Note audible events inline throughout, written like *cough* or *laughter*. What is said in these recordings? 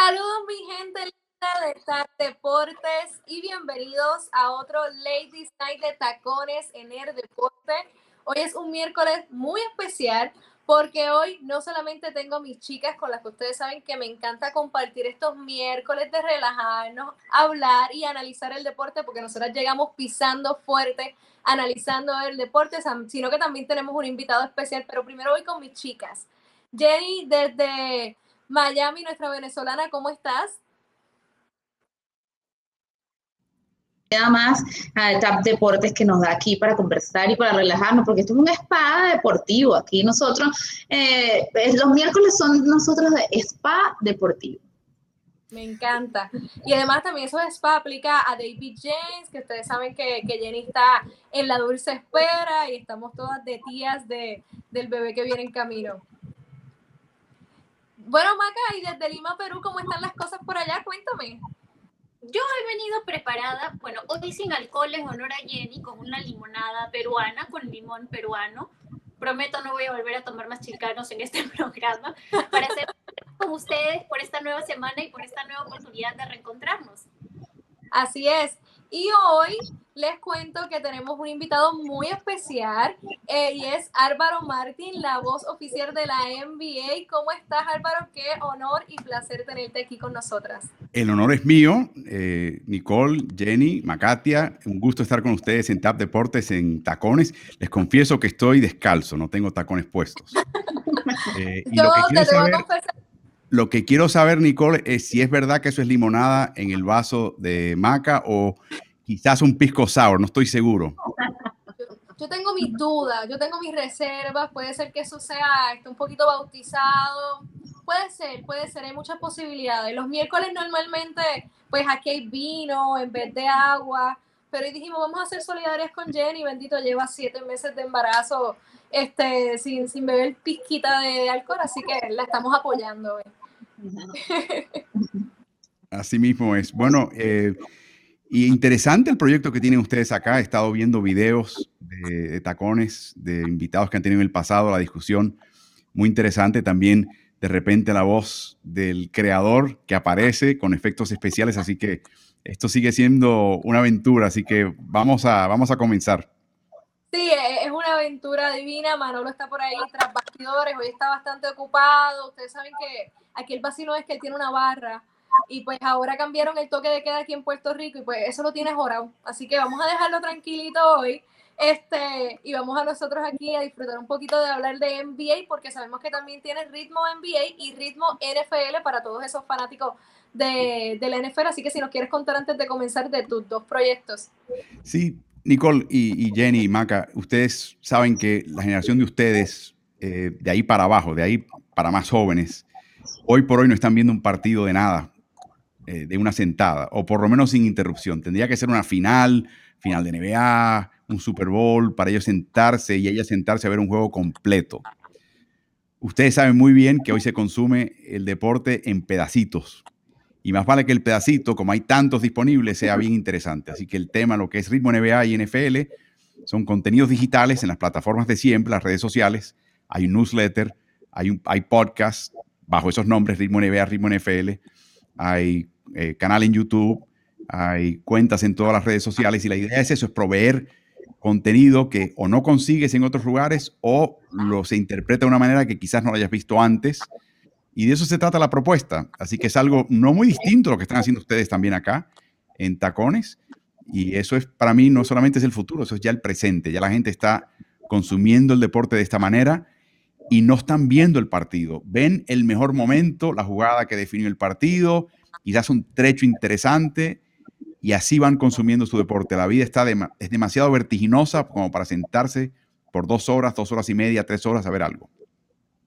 Saludos mi gente linda de TAC Deportes y bienvenidos a otro Ladies Night de Tacones en el Deporte. Hoy es un miércoles muy especial porque hoy no solamente tengo mis chicas con las que ustedes saben que me encanta compartir estos miércoles de relajarnos, hablar y analizar el deporte, porque nosotras llegamos pisando fuerte, analizando el deporte, sino que también tenemos un invitado especial, pero primero voy con mis chicas. Jenny, desde Miami, nuestra venezolana, ¿cómo estás? nada más a TAP Deportes que nos da aquí para conversar y para relajarnos, porque esto es un spa deportivo. Aquí nosotros, eh, los miércoles son nosotros de spa deportivo. Me encanta. Y además también eso de spa aplica a David James, que ustedes saben que, que, Jenny está en la dulce espera y estamos todas de tías de, del bebé que viene en camino. Bueno, Maca, y desde Lima, Perú, ¿cómo están las cosas por allá? Cuéntame. Yo he venido preparada, bueno, hoy sin alcohol en honor a Jenny, con una limonada peruana, con limón peruano. Prometo no voy a volver a tomar más chicanos en este *laughs* programa para hacer con ustedes por esta nueva semana y por esta nueva oportunidad de reencontrarnos. Así es. Y hoy les cuento que tenemos un invitado muy especial eh, y es Álvaro Martín, la voz oficial de la NBA. ¿Cómo estás, Álvaro? Qué honor y placer tenerte aquí con nosotras. El honor es mío, eh, Nicole, Jenny, Macatia. Un gusto estar con ustedes en TAP Deportes en tacones. Les confieso que estoy descalzo, no tengo tacones puestos. *laughs* Eh, Yo lo que te saber, confesar lo que quiero saber, Nicole, es si es verdad que eso es limonada en el vaso de maca o quizás un pisco sour, no estoy seguro. Yo, tengo mis dudas, yo tengo mis reservas, puede ser que eso sea un poquito bautizado, puede ser, puede ser, hay muchas posibilidades. Los miércoles normalmente, pues aquí hay vino en vez de agua, pero hoy dijimos, vamos a ser solidarias con Jenny, bendito, lleva siete meses de embarazo este, sin, sin beber pizquita de alcohol, así que la estamos apoyando. Así mismo es. Bueno, eh, y interesante el proyecto que tienen ustedes acá. He estado viendo videos de, tacones de invitados que han tenido en el pasado, la discusión. Muy interesante también, de repente, la voz del creador que aparece con efectos especiales. Así que esto sigue siendo una aventura. Así que vamos a, vamos a comenzar. Sí, e, es una aventura divina. Manolo está por ahí tras bastidores. Hoy está bastante ocupado. Ustedes saben que aquí el vacino es que tiene una barra y pues ahora cambiaron el toque de queda aquí en Puerto Rico y pues eso lo tienes jorado. Así que vamos a dejarlo tranquilito hoy. Este, y vamos a nosotros aquí a disfrutar un poquito de hablar de NBA porque sabemos que también tiene ritmo NBA y ritmo NFL para todos esos fanáticos de, de la NFL. Así que si nos quieres contar antes de comenzar de tus dos proyectos. Sí, Nicole y, Jenny y Maca, ustedes saben que la generación de ustedes, eh, de ahí para abajo, de ahí para más jóvenes, hoy por hoy no están viendo un partido de nada, eh, de una sentada, o por lo menos sin interrupción. Tendría que ser una final, final de NBA, un Super Bowl, para ellos sentarse y ellas sentarse a ver un juego completo. Ustedes saben muy bien que hoy se consume el deporte en pedacitos. Y más vale que el pedacito, como hay tantos disponibles, sea bien interesante. Así que el tema, lo que es ritmo NBA y NFL, son contenidos digitales en las plataformas de siempre, las redes sociales. Hay un newsletter, hay, un, hay podcast, bajo esos nombres, Ritmo NBA, Ritmo NFL. Hay eh, canal en YouTube, hay cuentas en todas las redes sociales y la idea es eso, es proveer contenido que o no consigues en otros lugares o lo se interpreta de una manera que quizás no lo hayas visto antes. Y de eso se trata la propuesta. Así que es algo no muy distinto a lo que están haciendo ustedes también acá en Tacones. Y eso es para mí no solamente es el futuro, eso es ya el presente. Ya la gente está consumiendo el deporte de esta manera y no están viendo el partido. Ven el mejor momento, la jugada que definió el partido, quizás un trecho interesante y así van consumiendo su deporte. La vida está es demasiado vertiginosa como para sentarse por dos horas, dos horas y media, tres horas a ver algo.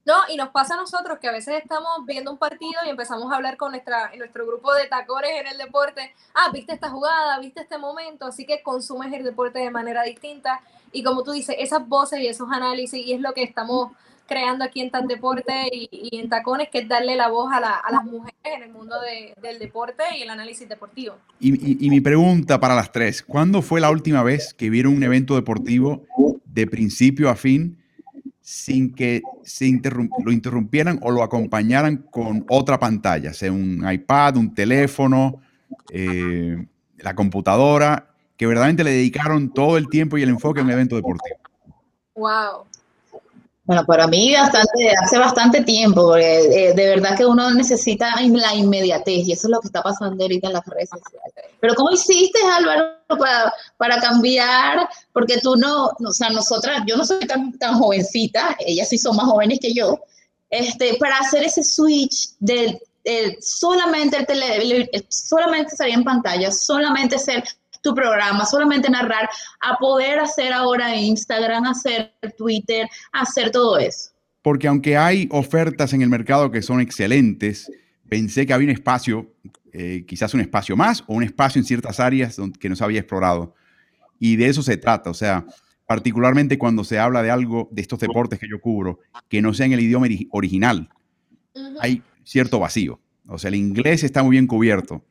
No, y nos pasa a nosotros que a veces estamos viendo un partido y empezamos a hablar con nuestra, nuestro grupo de tacones en el deporte. Ah, viste esta jugada, viste este momento, así que consumes el deporte de manera distinta. Y como tú dices, esas voces y esos análisis, y es lo que estamos creando aquí en Tan Deporte y, en Tacones, que es darle la voz a, las mujeres en el mundo del deporte y el análisis deportivo. Y, mi pregunta para las tres, ¿cuándo fue la última vez que vieron un evento deportivo de principio a fin sin que se lo interrumpieran o lo acompañaran con otra pantalla, sea un iPad, un teléfono, eh, la computadora, que verdaderamente le dedicaron todo el tiempo y el enfoque a un evento deportivo. Wow. Bueno, para mí bastante, hace bastante tiempo, porque eh, de verdad que uno necesita la inmediatez y eso es lo que está pasando ahorita en las redes sociales. Pero ¿cómo hiciste, Álvaro, para, para cambiar? Porque tú no, o sea, nosotras, yo no soy tan, tan jovencita, ellas sí son más jóvenes que yo, este, para hacer ese switch de, solamente el tele, solamente salir en pantalla, solamente ser tu programa, solamente narrar, a poder hacer ahora Instagram, hacer Twitter, hacer todo eso. Porque aunque hay ofertas en el mercado que son excelentes, pensé que había un espacio, eh, quizás un espacio más o un espacio en ciertas áreas que no se había explorado. Y de eso se trata, o sea, particularmente cuando se habla de algo de estos deportes que yo cubro, que no sea en el idioma original, hay cierto vacío. O sea, el inglés está muy bien cubierto,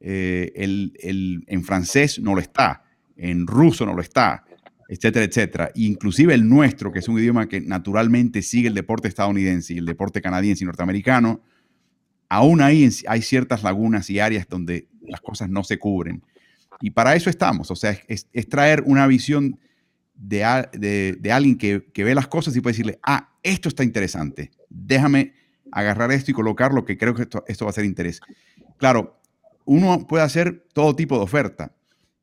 eh, el, en francés no lo está, en ruso no lo está, etcétera, etcétera. Inclusive el nuestro, que es un idioma que naturalmente sigue el deporte estadounidense y el deporte canadiense y norteamericano, aún ahí hay ciertas lagunas y áreas donde las cosas no se cubren. Y para eso estamos, o sea, es, traer una visión de, alguien que, ve las cosas y puede decirle, ah, esto está interesante, déjame agarrar esto y colocarlo, que creo que esto, esto va a ser interés. Claro, uno puede hacer todo tipo de oferta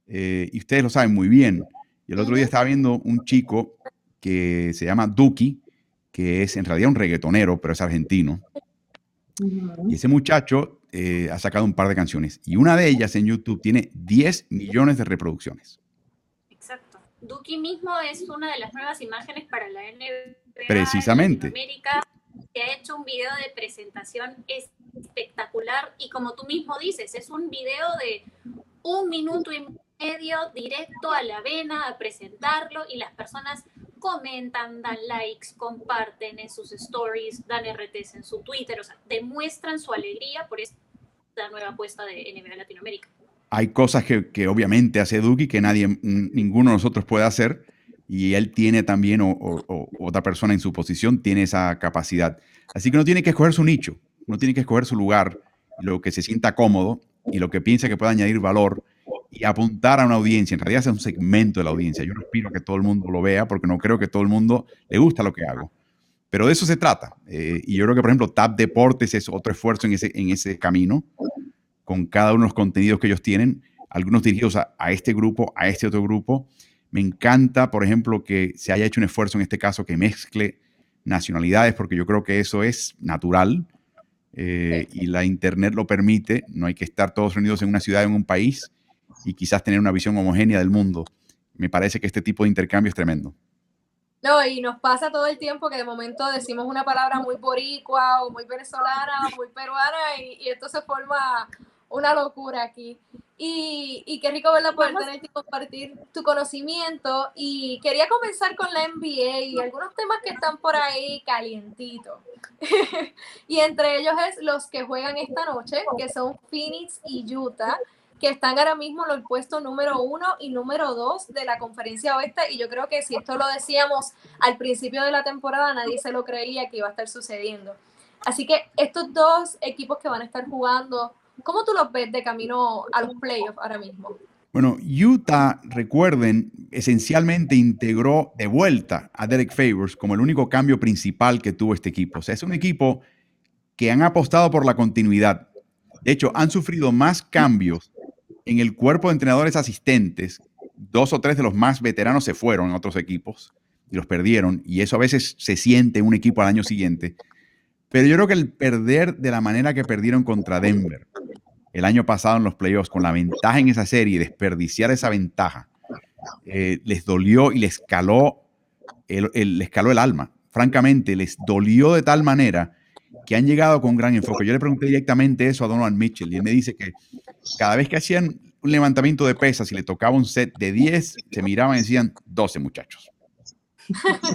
eh, y ustedes lo saben muy bien. Y el otro día estaba viendo un chico que se llama Duki, que es en realidad un reggaetonero, pero es argentino. Y ese muchacho eh, ha sacado un par de canciones y una de ellas en YouTube tiene 10 millones de reproducciones. Exacto. Duki mismo es una de las nuevas imágenes para la NBA. Precisamente. América, que ha hecho un video de presentación espectacular y como tú mismo dices, es un video de un minuto y medio directo a la vena a presentarlo y las personas comentan, dan likes, comparten en sus stories, dan RTs en su Twitter, o sea, demuestran su alegría por esta nueva apuesta de NBA Latinoamérica. Hay cosas que, obviamente hace Duki que nadie, ninguno de nosotros puede hacer y él tiene también, o, o, otra persona en su posición, tiene esa capacidad. Así que no tiene que escoger su nicho uno tiene que escoger su lugar, lo que se sienta cómodo y lo que piensa que puede añadir valor y apuntar a una audiencia. En realidad es un segmento de la audiencia. Yo no espero que todo el mundo lo vea porque no creo que todo el mundo le gusta lo que hago. Pero de eso se trata. Eh, y yo creo que, por ejemplo, TAP Deportes es otro esfuerzo en ese, camino, con cada uno de los contenidos que ellos tienen, algunos dirigidos a este grupo, a este otro grupo. Me encanta, por ejemplo, que se haya hecho un esfuerzo en este caso que mezcle nacionalidades, porque yo creo que eso es natural. Eh, y la Internet lo permite, no hay que estar todos reunidos en una ciudad, en un país y quizás tener una visión homogénea del mundo. Me parece que este tipo de intercambio es tremendo. No, y nos pasa todo el tiempo que de momento decimos una palabra muy boricua o muy venezolana, muy peruana y, y esto se forma una locura aquí. Y, y qué rico verla poder tener y compartir tu conocimiento. Y quería comenzar con la NBA y algunos temas que están por ahí calientitos. *laughs* y entre ellos es los que juegan esta noche, que son Phoenix y Utah, que están ahora mismo en el puesto número uno y número dos de la conferencia oeste. Y yo creo que si esto lo decíamos al principio de la temporada, nadie se lo creía que iba a estar sucediendo. Así que estos dos equipos que van a estar jugando ¿Cómo tú los ves de camino a los playoffs ahora mismo? Bueno, Utah, recuerden, esencialmente integró de vuelta a Derek Favors como el único cambio principal que tuvo este equipo. O sea, es un equipo que han apostado por la continuidad. De hecho, han sufrido más cambios en el cuerpo de entrenadores asistentes. Dos o tres de los más veteranos se fueron en otros equipos y los perdieron. Y eso a veces se siente en un equipo al año siguiente. Pero yo creo que el perder de la manera que perdieron contra Denver el año pasado en los playoffs, con la ventaja en esa serie, desperdiciar esa ventaja, eh, les dolió y les caló el, les el alma. Francamente, les dolió de tal manera que han llegado con gran enfoque. Yo le pregunté directamente eso a Donovan Mitchell y él me dice que cada vez que hacían un levantamiento de pesas y le tocaba un set de 10, se miraban y decían 12 muchachos.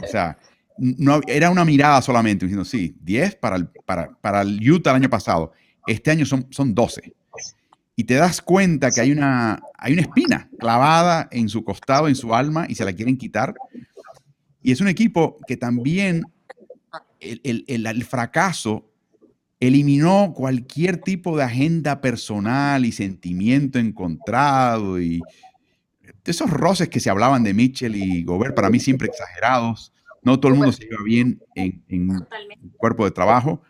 O sea, no, era una mirada solamente, diciendo, sí, 10 para el, para, para el Utah el año pasado. Este año son, son 12. Y te das cuenta que hay una, hay una espina clavada en su costado, en su alma, y se la quieren quitar. Y es un equipo que también el, el, el, fracaso eliminó cualquier tipo de agenda personal y sentimiento encontrado y esos roces que se hablaban de Mitchell y Gobert, para mí siempre exagerados. No todo el mundo se lleva bien en, en cuerpo de trabajo.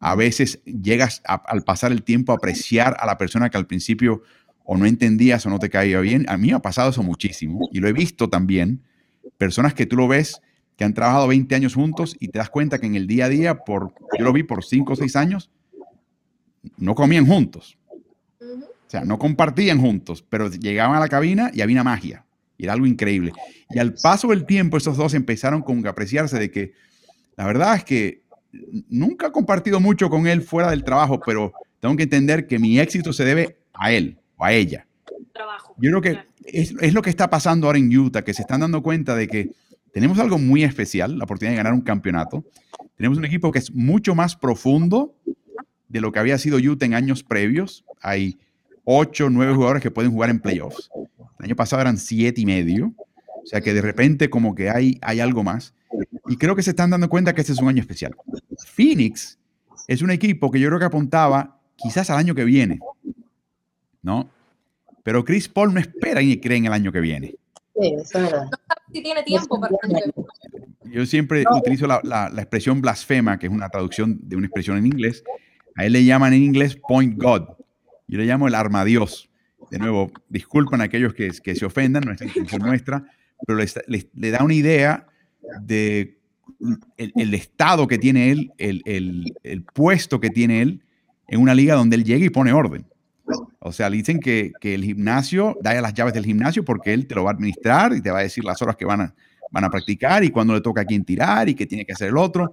A veces llegas al pasar el tiempo a apreciar a la persona que al principio o no entendías o no te caía bien. A mí me ha pasado eso muchísimo y lo he visto también. Personas que tú lo ves que han trabajado 20 años juntos y te das cuenta que en el día a día, por, yo lo vi por 5 o 6 años, no comían juntos. O sea, no compartían juntos, pero llegaban a la cabina y había una magia. Y era algo increíble. Y al paso del tiempo, esos dos empezaron con a apreciarse de que la verdad es que nunca he compartido mucho con él fuera del trabajo, pero tengo que entender que mi éxito se debe a él o a ella. Yo creo que es, es, lo que está pasando ahora en Utah, que se están dando cuenta de que tenemos algo muy especial, la oportunidad de ganar un campeonato. Tenemos un equipo que es mucho más profundo de lo que había sido Utah en años previos. Hay ocho, nueve jugadores que pueden jugar en playoffs. El año pasado eran siete y medio. O sea que de repente como que hay, hay algo más. Y creo que se están dando cuenta que este es un año especial. Phoenix es un equipo que yo creo que apuntaba quizás al año que viene. ¿No? Pero Chris Paul no espera ni cree en el año que viene. Sí, eso es verdad. si tiene tiempo para Yo siempre utilizo la, la, expresión blasfema, que es una traducción de una expresión en inglés. A él le llaman en inglés point God. Yo le llamo el armadios. De nuevo, disculpan a aquellos que, que se ofendan, nuestra intención nuestra, pero le, da una idea de el, estado que tiene él, el, puesto que tiene él en una liga donde él llega y pone orden. O sea, dicen que, el gimnasio, da las llaves del gimnasio porque él te lo va a administrar y te va a decir las horas que van a, van a practicar y cuándo le toca a quién tirar y qué tiene que hacer el otro.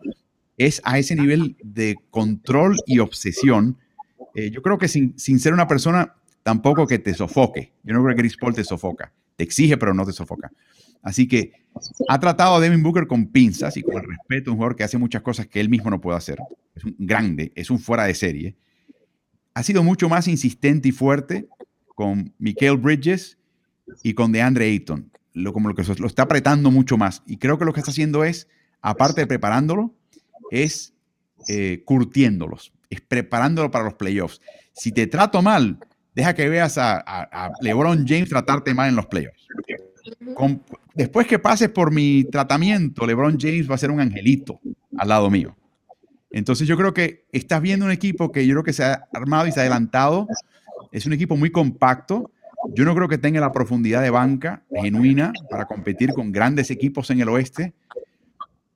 Es a ese nivel de control y obsesión. Eh, yo creo que sin, sin, ser una persona tampoco que te sofoque. Yo no creo que Chris Paul te sofoca. Te exige, pero no te sofoca. Así que ha tratado a Devin Booker con pinzas y con el respeto, un jugador que hace muchas cosas que él mismo no puede hacer. Es un grande, es un fuera de serie ha sido mucho más insistente y fuerte con Michael Bridges y con DeAndre Ayton. Lo, como lo que lo está apretando mucho más. Y creo que lo que está haciendo es, aparte de preparándolo, es eh, curtiéndolos, es preparándolo para los playoffs. Si te trato mal, deja que veas a, LeBron James tratarte mal en los playoffs. después que pases por mi tratamiento, LeBron James va a ser un angelito al lado mío. Entonces yo creo que estás viendo un equipo que yo creo que se ha armado y se ha adelantado. Es un equipo muy compacto. Yo no creo que tenga la profundidad de banca genuina para competir con grandes equipos en el oeste,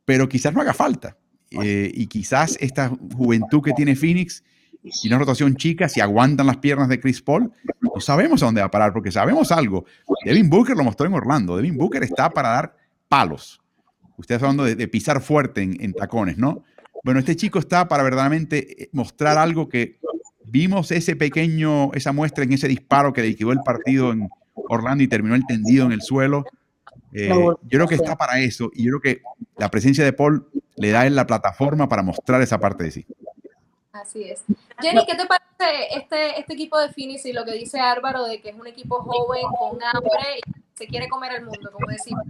pero quizás no haga falta. Eh, y quizás esta juventud que tiene Phoenix y una rotación chica, si aguantan las piernas de Chris Paul, no sabemos a dónde va a parar, porque sabemos algo. Devin Booker lo mostró en Orlando. Devin Booker está para dar palos. Ustedes hablando de, de pisar fuerte en, en tacones, ¿no? Bueno, este chico está para verdaderamente eh, mostrar algo que vimos ese pequeño, esa muestra en ese disparo que liquidó el partido en Orlando y terminó el tendido en el suelo. Eh, yo creo que está para eso y yo creo que la presencia de Paul le da en la plataforma para mostrar esa parte de sí. Así es. Jenny, ¿qué te parece este, este equipo de Phoenix y lo que dice Álvaro de que es un equipo joven, con hambre y se quiere comer el mundo, como decimos?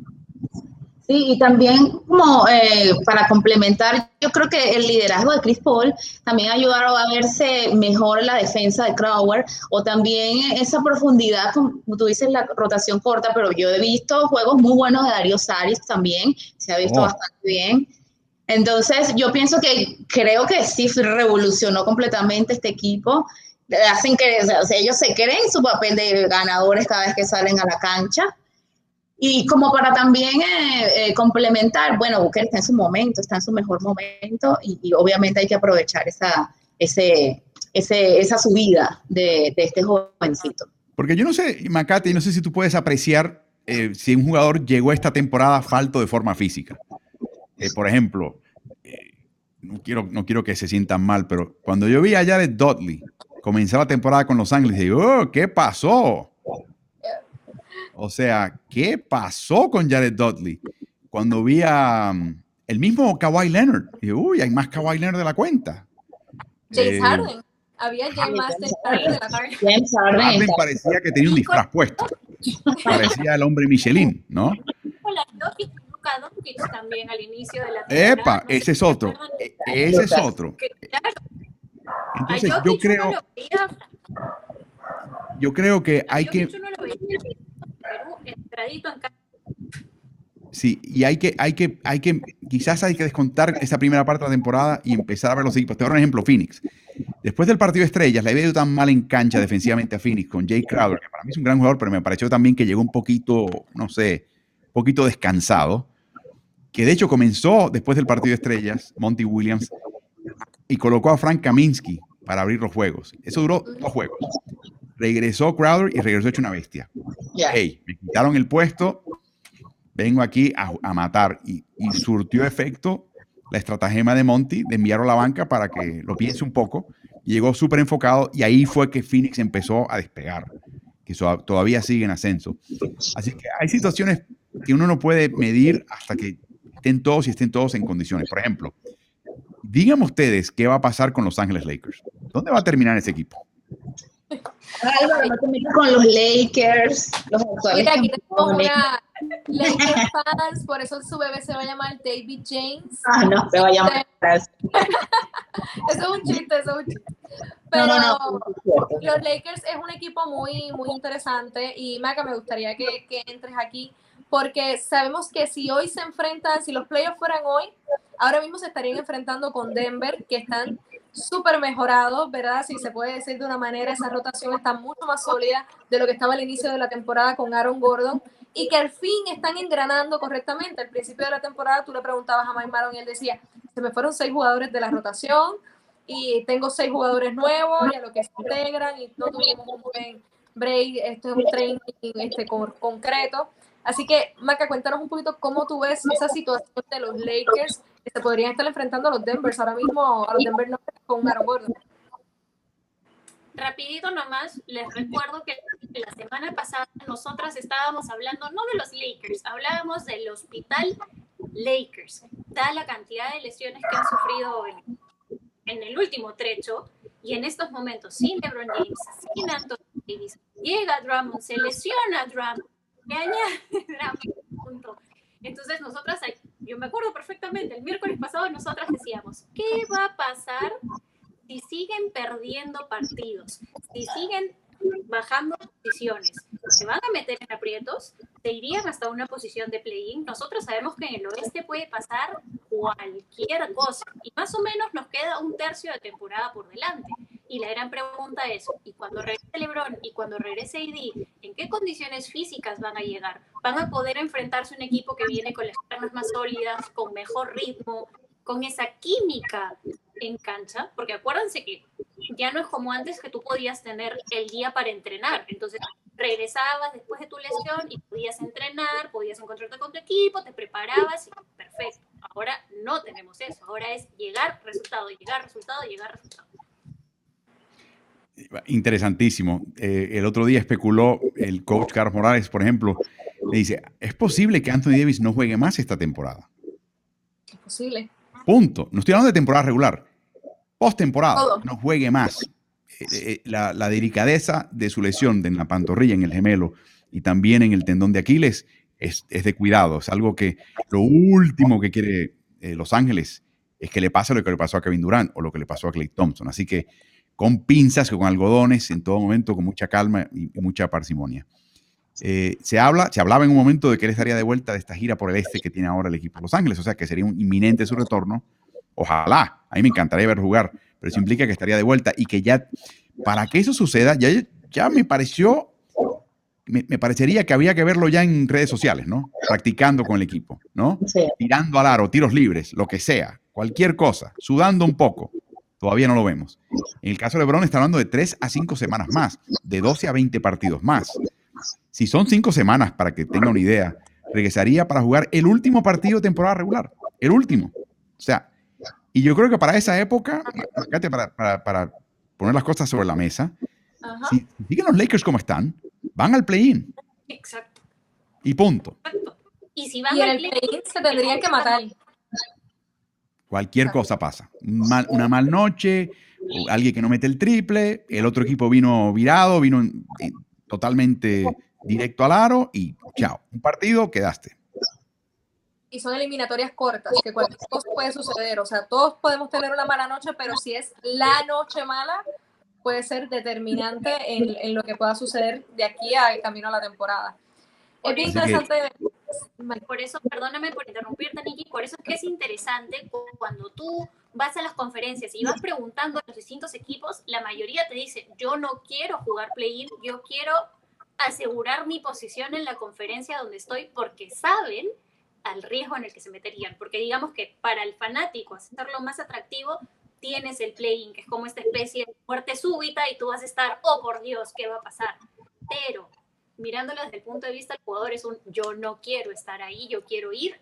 y también como eh, para complementar, yo creo que el liderazgo de Chris Paul también ayudaron a verse mejor la defensa de Crowder o también esa profundidad, como tú dices, la rotación corta, pero yo he visto juegos muy buenos de Darío Saris también, se ha visto oh. bastante bien. Entonces, yo pienso que creo que sí revolucionó completamente este equipo. Hacen que o sea, ellos se creen su papel de ganadores cada vez que salen a la cancha y como para también eh, eh, complementar, bueno, Booker está en su momento, está en su mejor momento y, obviamente hay que aprovechar esa, ese, ese, esa subida de, de, este jovencito. Porque yo no sé, Macate, no sé si tú puedes apreciar eh, si un jugador llegó esta temporada falto de forma física. por ejemplo, no, quiero, no quiero que se sientan mal, pero cuando yo vi a Jared Dudley comenzar la temporada con Los Ángeles, digo, oh, ¿qué pasó? O sea, ¿qué pasó con Jared Dudley? Cuando vi a mm, el mismo Kawhi Leonard, dije, uy, hay más Kawhi Leonard de la cuenta. James eh, Harden. Había James Harden de la James Harden parecía que tenía un disfraz puesto. Parecía el hombre Michelin, ¿no? Luka Doncic también al inicio de la temporada. Epa, No ese es otro. E- Ese es otro. Entonces, yo creo, yo creo que hay que, Jokic uno lo veía en Perú, entradito en casa. sí, y hay que, hay que, hay que, quizás hay que descontar esa primera parte de la temporada y empezar a ver los equipos. Te voy a dar un ejemplo, Phoenix. Después del partido de estrellas, le había ido tan mal en cancha defensivamente a Phoenix con Jay Crowder, que para mí es un gran jugador, pero me pareció también que llegó un poquito, no sé, un poquito descansado, que de hecho comenzó después del partido de estrellas, Monty Williams, y colocó a Frank Kaminsky para abrir los juegos. Eso duró dos juegos. Regresó Crowder y regresó hecho una bestia. Hey, me quitaron el puesto, vengo aquí a, a matar. Y, y surtió efecto la estratagema de Monty de enviarlo a la banca para que lo piense un poco. Llegó súper enfocado y ahí fue que Phoenix empezó a despegar, que todavía sigue en ascenso. Así que hay situaciones que uno no puede medir hasta que estén todos y estén todos en condiciones. Por ejemplo, díganme ustedes qué va a pasar con Los Ángeles Lakers. ¿Dónde va a terminar ese equipo? Álvaro, no te metas con los Lakers, los actuales Mira, aquí tenemos una Lakers fans, por eso su bebé se va a llamar David James. Ah, no, te vaya a matar. *laughs* Eso es un chiste, eso es un chiste. No, Pero no, no. los Lakers es un equipo muy, muy interesante y Maca, me gustaría que, que entres aquí porque sabemos que si hoy se enfrentan, si los playoffs fueran hoy, ahora mismo se estarían enfrentando con Denver, que están súper mejorados, ¿verdad? Si se puede decir de una manera, esa rotación está mucho más sólida de lo que estaba al inicio de la temporada con Aaron Gordon y que al fin están engranando correctamente. Al principio de la temporada tú le preguntabas a Mike Maron y él decía, se me fueron seis jugadores de la rotación y tengo seis jugadores nuevos y a lo que se integran y no tuvimos un buen break, esto es un training este, con- concreto. Así que, Maca, cuéntanos un poquito cómo tú ves esa situación de los Lakers que se podrían estar enfrentando a los Denvers ahora mismo, a los Denver Nuggets con Aaron Gordon. Rapidito nomás, les recuerdo que la semana pasada nosotras estábamos hablando no de los Lakers, hablábamos del hospital Lakers. Da la cantidad de lesiones que han sufrido en, en el último trecho y en estos momentos sin LeBron James, sin Anthony Davis, llega Drummond, se lesiona Drummond, *laughs* Entonces nosotras, yo me acuerdo perfectamente, el miércoles pasado nosotras decíamos, ¿qué va a pasar si siguen perdiendo partidos, si siguen bajando posiciones, se van a meter en aprietos, se irían hasta una posición de play-in. Nosotros sabemos que en el oeste puede pasar cualquier cosa y más o menos nos queda un tercio de temporada por delante. Y la gran pregunta es, ¿y cuando regrese LeBron y cuando regrese AD, en qué condiciones físicas van a llegar? ¿Van a poder enfrentarse un equipo que viene con las piernas más sólidas, con mejor ritmo, con esa química en cancha? Porque acuérdense que ya no es como antes que tú podías tener el día para entrenar. Entonces regresabas después de tu lesión y podías entrenar, podías encontrarte con tu equipo, te preparabas y perfecto. Ahora no tenemos eso. Ahora es llegar, resultado, llegar, resultado, llegar, resultado. Interesantísimo. Eh, el otro día especuló el coach Carlos Morales, por ejemplo, le dice, es posible que Anthony Davis no juegue más esta temporada. Es posible. Punto. No estoy hablando de temporada regular. Postemporada, no juegue más. Eh, eh, la, la delicadeza de su lesión en la pantorrilla, en el gemelo y también en el tendón de Aquiles es, es de cuidado. Es algo que lo último que quiere Los Ángeles es que le pase lo que le pasó a Kevin Durant o lo que le pasó a Clay Thompson. Así que con pinzas, con algodones, en todo momento, con mucha calma y, y mucha parsimonia. Eh, se, habla, se hablaba en un momento de que él estaría de vuelta de esta gira por el este que tiene ahora el equipo de Los Ángeles, o sea que sería un inminente su retorno. Ojalá, a mí me encantaría ver jugar, pero eso implica que estaría de vuelta y que ya, para que eso suceda, ya, ya me pareció, me, me parecería que había que verlo ya en redes sociales, ¿no? Practicando con el equipo, ¿no? Sí. Tirando al aro, tiros libres, lo que sea, cualquier cosa, sudando un poco. Todavía no lo vemos. En el caso de LeBron está hablando de 3 a 5 semanas más, de 12 a 20 partidos más. Si son 5 semanas, para que tenga una idea, regresaría para jugar el último partido de temporada regular. El último. O sea, y yo creo que para esa época, fíjate, para, para, para poner las cosas sobre la mesa, Ajá. si siguen los Lakers como están, van al play-in Exacto, y punto. exacto. Y si van Y al el play- play se tendrían que matar. Cualquier cosa pasa. Mal- una mal noche, alguien que no mete el triple, el otro equipo vino virado, vino en- totalmente directo al aro y chao. Un partido, quedaste. y son eliminatorias cortas, que cualquier cosa puede suceder. O sea, todos podemos tener una mala noche, pero si es la noche mala, puede ser determinante en, en lo que pueda suceder de aquí al camino a la temporada. Es bien interesante. Por eso, perdóname por interrumpirte, Nikki, por eso es que es interesante cuando tú vas a las conferencias y vas preguntando a los distintos equipos, la mayoría te dice, yo no quiero jugar play-in, yo quiero asegurar mi posición en la conferencia donde estoy porque saben al riesgo en el que se meterían. Porque digamos que para el fanático hacerlo más atractivo, tienes el play-in, que es como esta especie de muerte súbita y tú vas a estar, oh por Dios, ¿qué va a pasar? Pero mirándolo desde el punto de vista del jugador es un yo no quiero estar ahí, yo quiero ir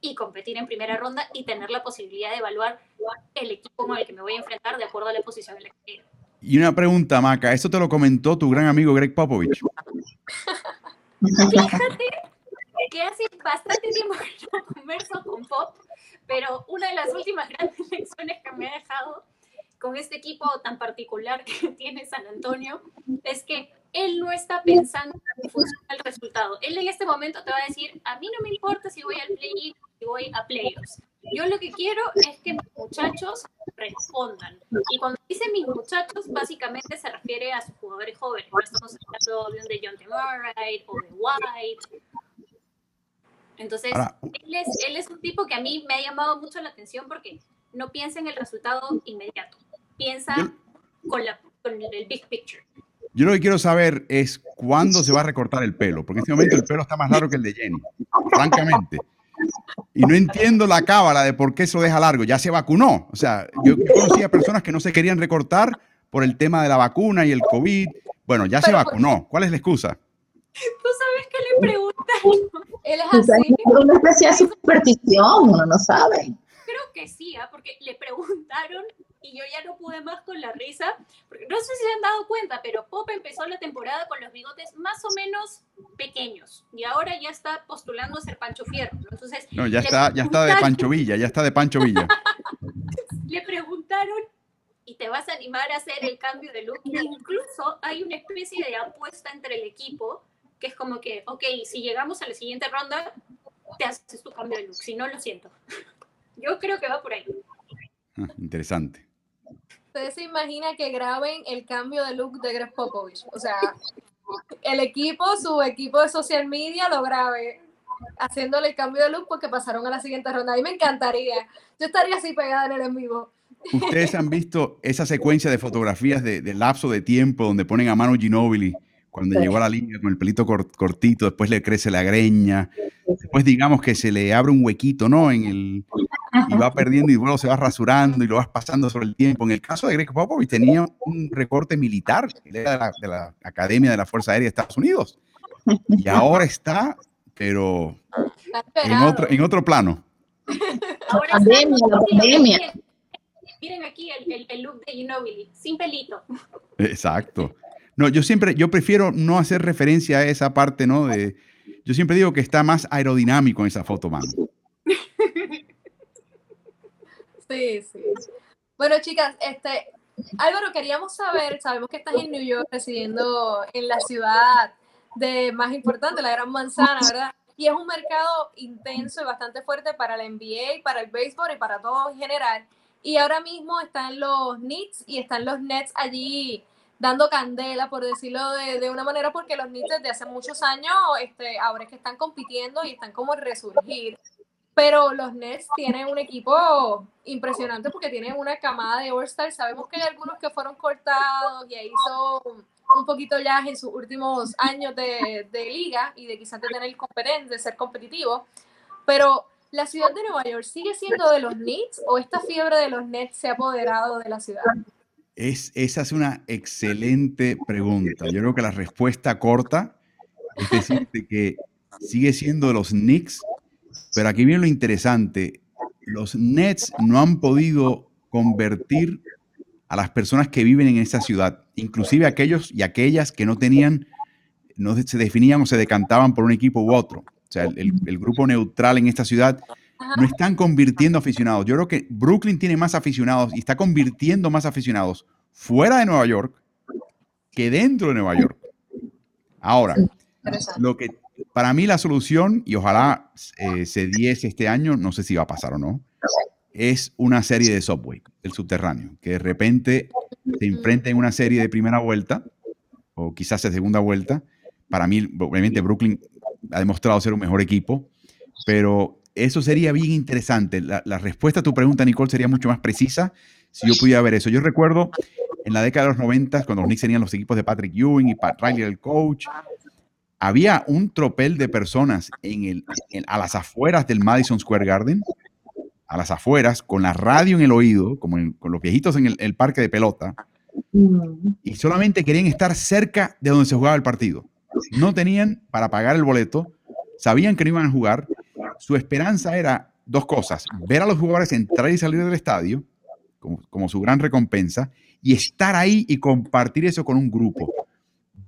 y competir en primera ronda y tener la posibilidad de evaluar el equipo con el que me voy a enfrentar de acuerdo a la posición en la que Y una pregunta, Maca, ¿esto te lo comentó tu gran amigo Greg Popovich? Fíjate que hace bastante tiempo que no converso con Pop, pero una de las últimas grandes lecciones que me ha dejado con este equipo tan particular que *laughs* tiene San Antonio es que él no está pensando en función del resultado. Él en este momento te va a decir, a mí no me importa si voy al play si voy a playoffs. Yo lo que quiero es que mis muchachos respondan. Y cuando dice mis muchachos, básicamente se refiere a sus jugadores jóvenes. No estamos hablando de John T. Murray o de White. Entonces, él, es, él es un tipo que a mí me ha llamado mucho la atención porque no piensa en el resultado inmediato. Piensa con, la, con el big picture. Yo lo que quiero saber es cuándo se va a recortar el pelo, porque en este momento el pelo está más largo que el de Jenny, francamente. Y no entiendo la cábala de por qué se lo deja largo. Ya se vacunó. O sea, yo conocía personas que no se querían recortar por el tema de la vacuna y el COVID. Bueno, ya se vacunó. ¿Cuál es la excusa? Tú sabes que le preguntan. Él es así. una especie de superstición, uno no sabe. Creo que sí, ¿eh? porque le preguntaron y yo ya no pude más con la risa, porque no sé si se han dado cuenta, pero Pop empezó la temporada con los bigotes más o menos pequeños y ahora ya está postulando a ser Pancho Fierro. Entonces, no, ya está, ya está de Pancho Villa, ya está de Pancho Villa. *laughs* le preguntaron y te vas a animar a hacer el cambio de look. Incluso hay una especie de apuesta entre el equipo que es como que, ok, si llegamos a la siguiente ronda, te haces tu cambio de look. Si no, lo siento. *laughs* Yo creo que va por ahí. Ah, interesante. Ustedes se imaginan que graben el cambio de look de Greg Popovich. O sea, el equipo, su equipo de social media lo grabe haciéndole el cambio de look porque pasaron a la siguiente ronda. A mí me encantaría. Yo estaría así pegada en el en vivo. Ustedes han visto esa secuencia de fotografías de, de lapso de tiempo donde ponen a Manu Ginobili cuando llegó a la línea con el pelito cortito, después le crece la greña, después digamos que se le abre un huequito, ¿no? En el, y va perdiendo y luego se va rasurando y lo vas pasando sobre el tiempo. En el caso de Greg Popovich tenía un recorte militar, era de la, Academia de la Fuerza Aérea de Estados Unidos. Y ahora está, pero en otro, en otro plano. Ahora pandemia, la pandemia. Miren aquí el, el, look de Ginobili, sin pelito. Exacto. No, yo siempre, yo prefiero no hacer referencia a esa parte, ¿no? De, yo siempre digo que está más aerodinámico en esa foto, mano. Sí, sí. Bueno, chicas, este, Álvaro, queríamos saber, sabemos que estás en New York residiendo en la ciudad de más importante, la Gran Manzana, ¿verdad? Y es un mercado intenso y bastante fuerte para la NBA, para el béisbol y para todo en general. Y ahora mismo están los Knicks y están los Nets allí dando candela, por decirlo de, de una manera, porque los Knicks desde hace muchos años, este, ahora es que están compitiendo y están como resurgir. Pero los Nets tienen un equipo impresionante porque tienen una camada de All-Star. Sabemos que hay algunos que fueron cortados y ahí hizo un poquito ya en sus últimos años de, de liga y de quizás de tener competencia, de ser competitivo. Pero la ciudad de Nueva York sigue siendo de los Knicks o esta fiebre de los Nets se ha apoderado de la ciudad? Es, esa es una excelente *laughs* pregunta. Yo creo que la respuesta corta es decirte que sigue siendo los Knicks pero aquí viene lo interesante. Los Nets no han podido convertir a las personas que viven en esa ciudad, inclusive aquellos y aquellas que no tenían, no se definían o se decantaban por un equipo u otro. O sea, el, grupo neutral en esta ciudad no están convirtiendo aficionados. Yo creo que Brooklyn tiene más aficionados y está convirtiendo más aficionados fuera de Nueva York que dentro de Nueva York. Ahora, lo que Para mí la solución, y ojalá eh, se diese este año, no sé si va a pasar o no, es una serie de Subway, el subterráneo, que de repente se enfrenta en una serie de primera vuelta, o quizás de segunda vuelta. Para mí, obviamente, Brooklyn ha demostrado ser un mejor equipo, pero eso sería bien interesante. La, respuesta a tu pregunta, Nicole, sería mucho más precisa si yo pudiera ver eso. Yo recuerdo en la década de los 90, cuando los Knicks tenían los equipos de Patrick Ewing y Pat Riley el coach, había un tropel de personas en el, a las afueras del Madison Square Garden, a las afueras, con la radio en el oído, como con los viejitos en el, parque de pelota, y solamente querían estar cerca de donde se jugaba el partido. No tenían para pagar el boleto, sabían que no iban a jugar. Su esperanza era dos cosas, ver a los jugadores entrar y salir del estadio, como, su gran recompensa, y estar ahí y compartir eso con un grupo.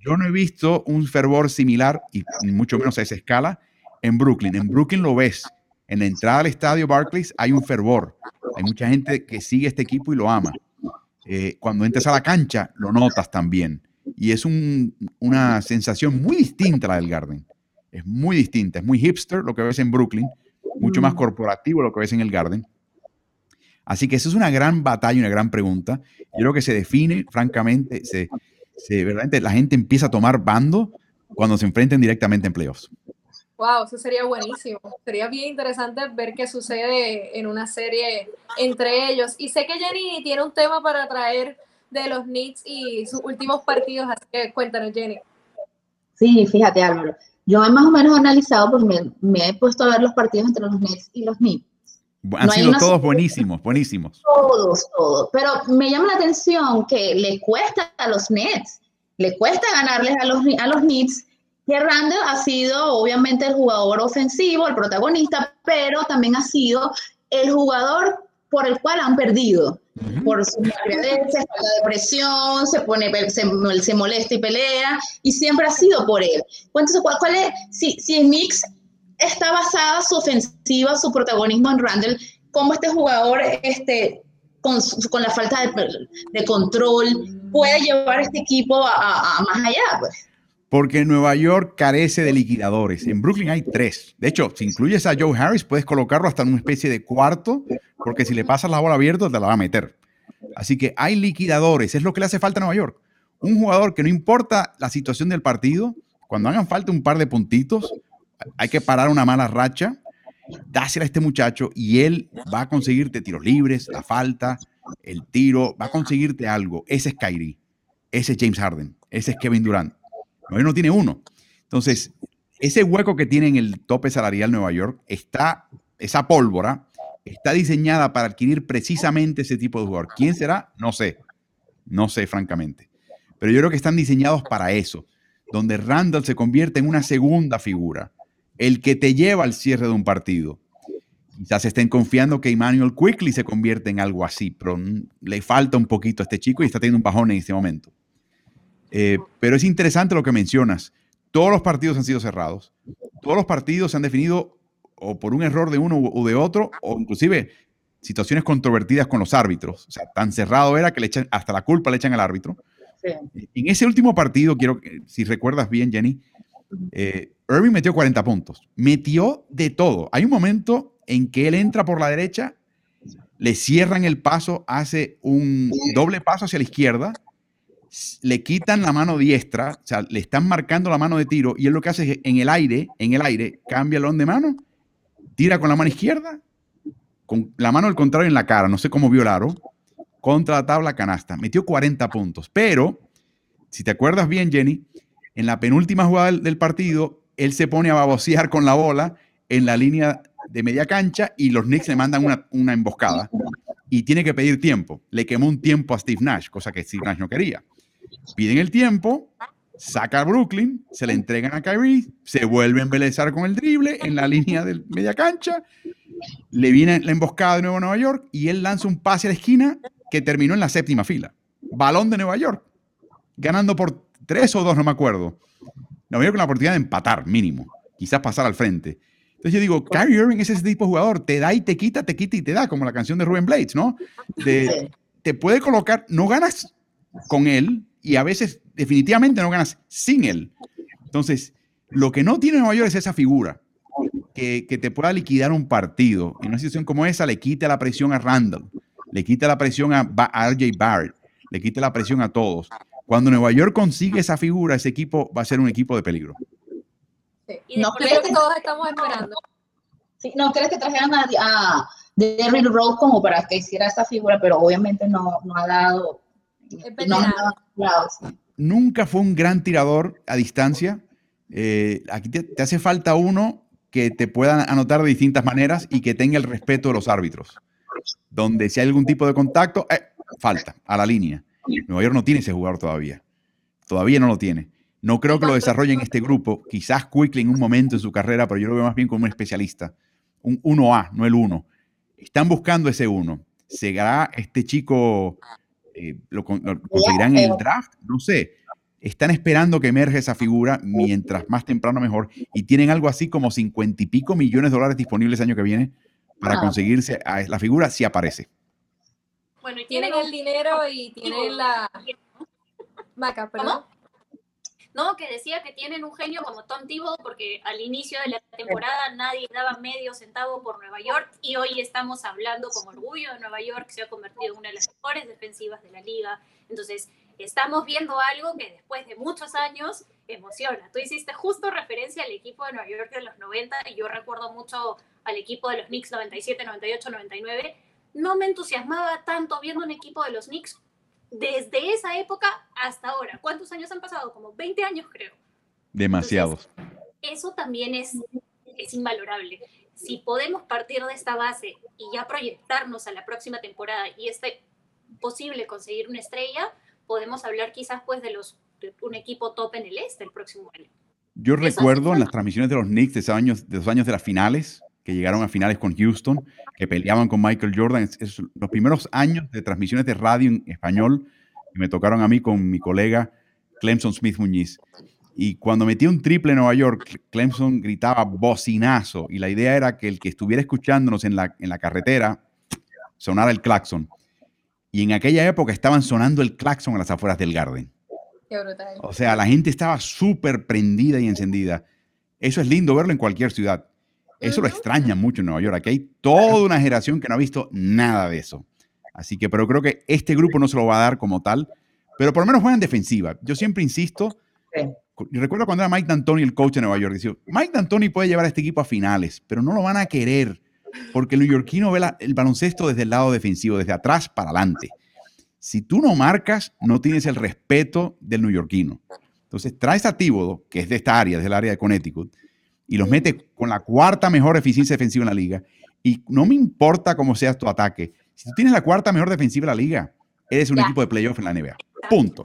Yo no he visto un fervor similar, y mucho menos a esa escala, en Brooklyn. En Brooklyn lo ves. En la entrada al estadio Barclays hay un fervor. Hay mucha gente que sigue este equipo y lo ama. Eh, cuando entras a la cancha, lo notas también. Y es una sensación muy distinta a la del Garden. Es muy distinta. Es muy hipster lo que ves en Brooklyn. Mucho más corporativo lo que ves en el Garden. Así que eso es una gran batalla, una gran pregunta. Yo creo que se define, francamente, se, se, verdaderamente la gente empieza a tomar bando cuando se enfrenten directamente en playoffs. Wow, eso sería buenísimo. Sería bien interesante ver qué sucede en una serie entre ellos. Y sé que Jenny tiene un tema para traer de los Knicks y sus últimos partidos, así que cuéntanos, Jenny. Sí, fíjate, Álvaro. Yo he más o menos analizado, porque me, me he puesto a ver los partidos entre los Knicks y los Knicks. Han sido todos buenísimos, buenísimos. Todos, todos. Pero me llama la atención que le cuesta a los Nets, le cuesta ganarles a los, a los Nets, que Randall ha sido obviamente el jugador ofensivo, el protagonista, pero también ha sido el jugador por el cual han perdido. Por su malviadencia, la depresión, se pone, se, se, molesta y pelea, y siempre ha sido por él. Entonces, ¿cuál, cuál es? Si, si Knicks está basada su ofensiva, su protagonismo en Randall, cómo este jugador, este, con, con la falta de, de, control, puede llevar este equipo a, a, más allá. Pues. Porque Nueva York carece de liquidadores. En Brooklyn hay tres. De hecho, si incluyes a Joe Harris, puedes colocarlo hasta en una especie de cuarto, porque si le pasas la bola abierta, te la va a meter. Así que hay liquidadores. Es lo que le hace falta a Nueva York. Un jugador que no importa la situación del partido, cuando hagan falta un par de puntitos, hay que parar una mala racha, dásela a este muchacho y él va a conseguirte tiros libres, la falta, el tiro, va a conseguirte algo. Ese es Kyrie, ese es James Harden, ese es Kevin Durant. No, no tiene uno. Entonces, ese hueco que tiene en el tope salarial Nueva York está, esa pólvora está diseñada para adquirir precisamente ese tipo de jugador. ¿Quién será? No sé. No sé, francamente. Pero yo creo que están diseñados para eso, donde Randall se convierte en una segunda figura el que te lleva al cierre de un partido. Quizás estén confiando que Emmanuel Quickly se convierte en algo así, pero le falta un poquito a este chico y está teniendo un bajón en este momento. Eh, pero es interesante lo que mencionas. Todos los partidos han sido cerrados. Todos los partidos se han definido o por un error de uno o de otro, o inclusive situaciones controvertidas con los árbitros. O sea, tan cerrado era que le echan, hasta la culpa le echan al árbitro. En ese último partido, quiero, si recuerdas bien, Jenny, eh, Irving metió 40 puntos. Metió de todo. Hay un momento en que él entra por la derecha, le cierran el paso, hace un doble paso hacia la izquierda, le quitan la mano diestra, o sea, le están marcando la mano de tiro y él lo que hace es en el aire, en el aire, cambia el on de mano, tira con la mano izquierda, con la mano al contrario en la cara, no sé cómo vio el aro, contra la tabla canasta. Metió 40 puntos, pero si te acuerdas bien, Jenny, en la penúltima jugada del, partido, él se pone a babosear con la bola en la línea de media cancha y los Knicks le mandan una, emboscada y tiene que pedir tiempo. Le quemó un tiempo a Steve Nash, cosa que Steve Nash no quería. Piden el tiempo, saca a Brooklyn, se le entregan a Kyrie, se vuelve a embelezar con el drible en la línea de media cancha, le viene la emboscada de nuevo a Nueva York y él lanza un pase a la esquina que terminó en la séptima fila. Balón de Nueva York, ganando por tres o dos, no me acuerdo. Nueva York con la oportunidad de empatar, mínimo. Quizás pasar al frente. Entonces yo digo, Kyrie Irving es ese tipo de jugador, te da y te quita, te quita y te da, como la canción de Ruben Blades, ¿no? te puede colocar, no ganas con él y a veces definitivamente no ganas sin él. Entonces, Lo que no tiene Nueva York es esa figura que, que, te pueda liquidar un partido. En una situación como esa, le quita la presión a Randall, le quita la presión a, a RJ Barrett, le quita la presión a todos. Cuando Nueva York consigue esa figura, ese equipo va a ser un equipo de peligro. Sí. no creo que todos estamos esperando. Sí, no crees que trajeran a, a Derrick Rose como para que hiciera esa figura, pero obviamente no, no ha dado. No Nunca fue un gran tirador a distancia. Eh, aquí te, te, hace falta uno que te pueda anotar de distintas maneras y que tenga el respeto de los árbitros. Donde si hay algún tipo de contacto, eh, falta a la línea. Nueva York no tiene ese jugador todavía. Todavía no lo tiene. No creo que lo desarrolle en este grupo. Quizás Quickly en un momento en su carrera, pero yo lo veo más bien como un especialista. Un 1A, no el 1. Están buscando ese 1. ¿Será este chico, eh, lo, lo, conseguirán en el draft? No sé. Están esperando que emerge esa figura mientras más temprano mejor. Y tienen algo así como 50 y pico millones de dólares disponibles el año que viene para ah. conseguirse a la figura si aparece. Bueno, y tienen el dinero y tienen la... Maca, perdón. No, que decía que tienen un genio como Tom Thibodeau porque al inicio de la temporada nadie daba medio centavo por Nueva York y hoy estamos hablando con orgullo de Nueva York, que se ha convertido en una de las mejores defensivas de la liga. Entonces, estamos viendo algo que después de muchos años emociona. Tú hiciste justo referencia al equipo de Nueva York de los 90 y yo recuerdo mucho al equipo de los Knicks 97, 98, 99. No me entusiasmaba tanto viendo un equipo de los Knicks desde esa época hasta ahora. ¿Cuántos años han pasado? Como 20 años, creo. Demasiados. eso también es, es invalorable. Si podemos partir de esta base y ya proyectarnos a la próxima temporada y es posible conseguir una estrella, podemos hablar quizás pues de, los, de un equipo top en el este el próximo año. Yo recuerdo en las transmisiones de los Knicks de esos años de, los años de las finales, que llegaron a finales con Houston, que peleaban con Michael Jordan. Es, los primeros años de transmisiones de radio en español que me tocaron a mí con mi colega Clemson Smith Muñiz. Y cuando metí un triple en Nueva York, Clemson gritaba bocinazo. Y la idea era que el que estuviera escuchándonos en la, en la carretera sonara el claxon. Y en aquella época estaban sonando el claxon a las afueras del Garden. Qué brutal. O sea, la gente estaba súper prendida y encendida. Eso es lindo verlo en cualquier ciudad. Eso lo extraña mucho en Nueva York. Aquí hay toda una generación que no ha visto nada de eso. Así que, pero creo que este grupo no se lo va a dar como tal, pero por lo menos juegan defensiva. Yo siempre insisto, y recuerdo cuando era Mike D'Antoni el coach de Nueva York, decía, Mike D'Antoni puede llevar a este equipo a finales, pero no lo van a querer, porque el neoyorquino ve la, el baloncesto desde el lado defensivo, desde atrás para adelante. Si tú no marcas, no tienes el respeto del neoyorquino. Entonces, traes a Tíbodo, que es de esta área, del área de Connecticut, y los mete con la cuarta mejor eficiencia defensiva en la liga. Y no me importa cómo sea tu ataque. Si tú tienes la cuarta mejor defensiva en la liga, eres un ya. equipo de playoff en la NBA. Punto.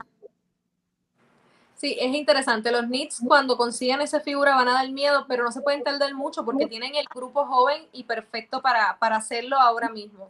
Sí, es interesante. Los Knicks cuando consigan esa figura van a dar miedo, pero no se pueden tardar mucho porque tienen el grupo joven y perfecto para, para hacerlo ahora mismo.